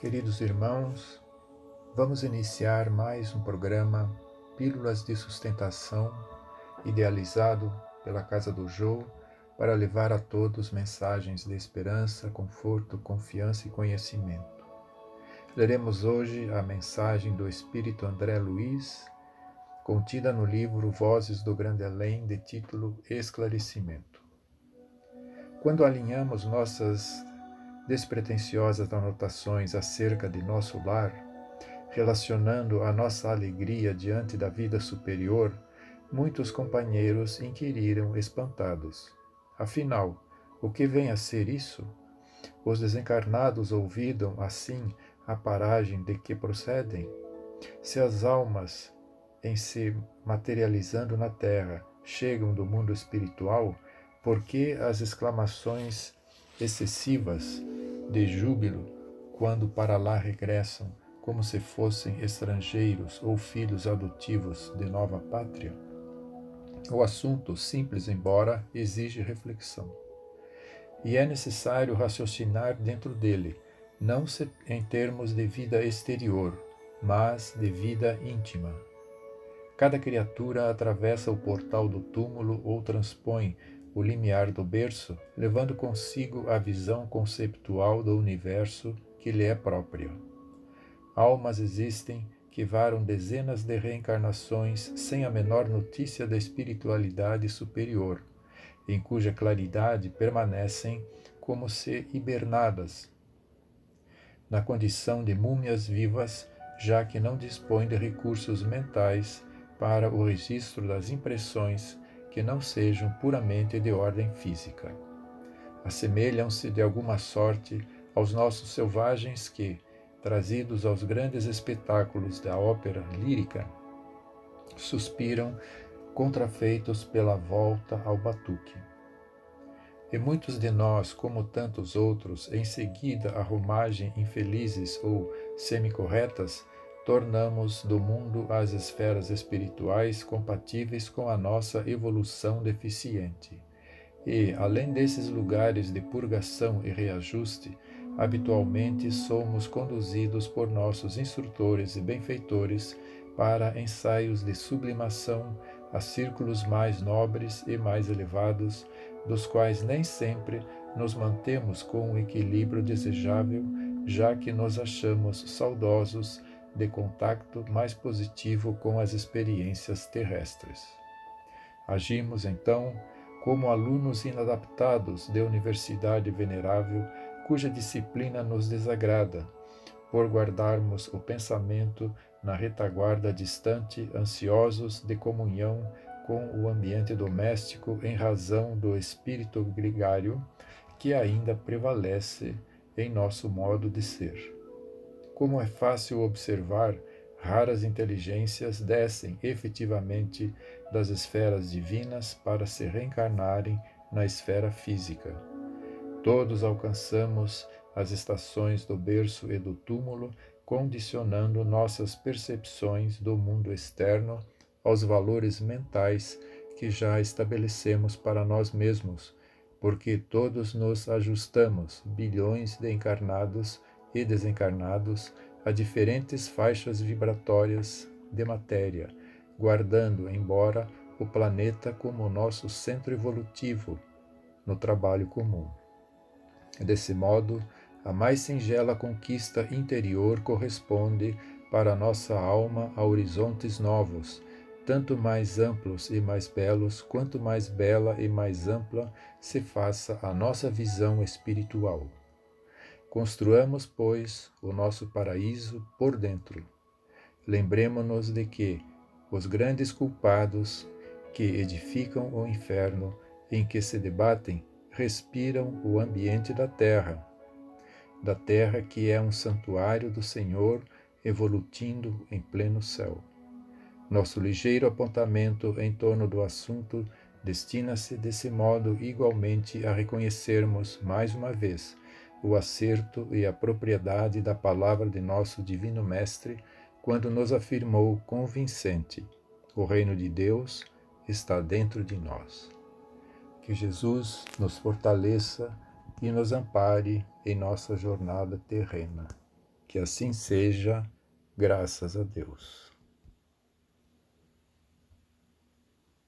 Queridos irmãos, vamos iniciar mais um programa Pílulas de Sustentação, idealizado pela Casa do Jô para levar a todos mensagens de esperança, conforto, confiança e conhecimento. Leremos hoje a mensagem do Espírito André Luiz, contida no livro Vozes do Grande Além, de título Esclarecimento. Quando alinhamos nossas despretensiosas anotações acerca de nosso lar, relacionando a nossa alegria diante da vida superior, muitos companheiros inquiriram espantados: Afinal, o que vem a ser isso? Os desencarnados ouvidam, assim, a paragem de que procedem? Se as almas, em se materializando na terra, chegam do mundo espiritual, por que as exclamações excessivas de júbilo quando para lá regressam, como se fossem estrangeiros ou filhos adotivos de nova pátria? O assunto, simples embora, exige reflexão. E é necessário raciocinar dentro dele, não em termos de vida exterior, mas de vida íntima. Cada criatura atravessa o portal do túmulo ou transpõe o limiar do berço, levando consigo a visão conceptual do universo que lhe é próprio. Almas existem que varam dezenas de reencarnações sem a menor notícia da espiritualidade superior, em cuja claridade permanecem como se hibernadas, na condição de múmias vivas, já que não dispõem de recursos mentais para o registro das impressões que não sejam puramente de ordem física. Assemelham-se de alguma sorte aos nossos selvagens que, trazidos aos grandes espetáculos da ópera lírica, suspiram contrafeitos pela volta ao batuque. E muitos de nós, como tantos outros, em seguida a romagem infelizes ou semicorretas, tornamos do mundo as esferas espirituais compatíveis com a nossa evolução deficiente. E, além desses lugares de purgação e reajuste, habitualmente somos conduzidos por nossos instrutores e benfeitores para ensaios de sublimação a círculos mais nobres e mais elevados, dos quais nem sempre nos mantemos com o equilíbrio desejável, já que nos achamos saudosos de contato mais positivo com as experiências terrestres. Agimos, então, como alunos inadaptados de universidade venerável, cuja disciplina nos desagrada, por guardarmos o pensamento na retaguarda distante, ansiosos de comunhão com o ambiente doméstico em razão do espírito gregário que ainda prevalece em nosso modo de ser. Como é fácil observar, raras inteligências descem efetivamente das esferas divinas para se reencarnarem na esfera física. Todos alcançamos as estações do berço e do túmulo, condicionando nossas percepções do mundo externo aos valores mentais que já estabelecemos para nós mesmos, porque todos nos ajustamos, bilhões de encarnados, e desencarnados a diferentes faixas vibratórias de matéria, guardando, embora, o planeta como nosso centro evolutivo no trabalho comum. Desse modo, a mais singela conquista interior corresponde para nossa alma a horizontes novos, tanto mais amplos e mais belos, quanto mais bela e mais ampla se faça a nossa visão espiritual. Construamos, pois, o nosso paraíso por dentro. Lembremos-nos de que os grandes culpados que edificam o inferno em que se debatem respiram o ambiente da terra, da terra que é um santuário do Senhor evolutindo em pleno céu. Nosso ligeiro apontamento em torno do assunto destina-se desse modo igualmente a reconhecermos mais uma vez o acerto e a propriedade da palavra de nosso Divino Mestre quando nos afirmou convincente: o reino de Deus está dentro de nós. Que Jesus nos fortaleça e nos ampare em nossa jornada terrena. Que assim seja, graças a Deus.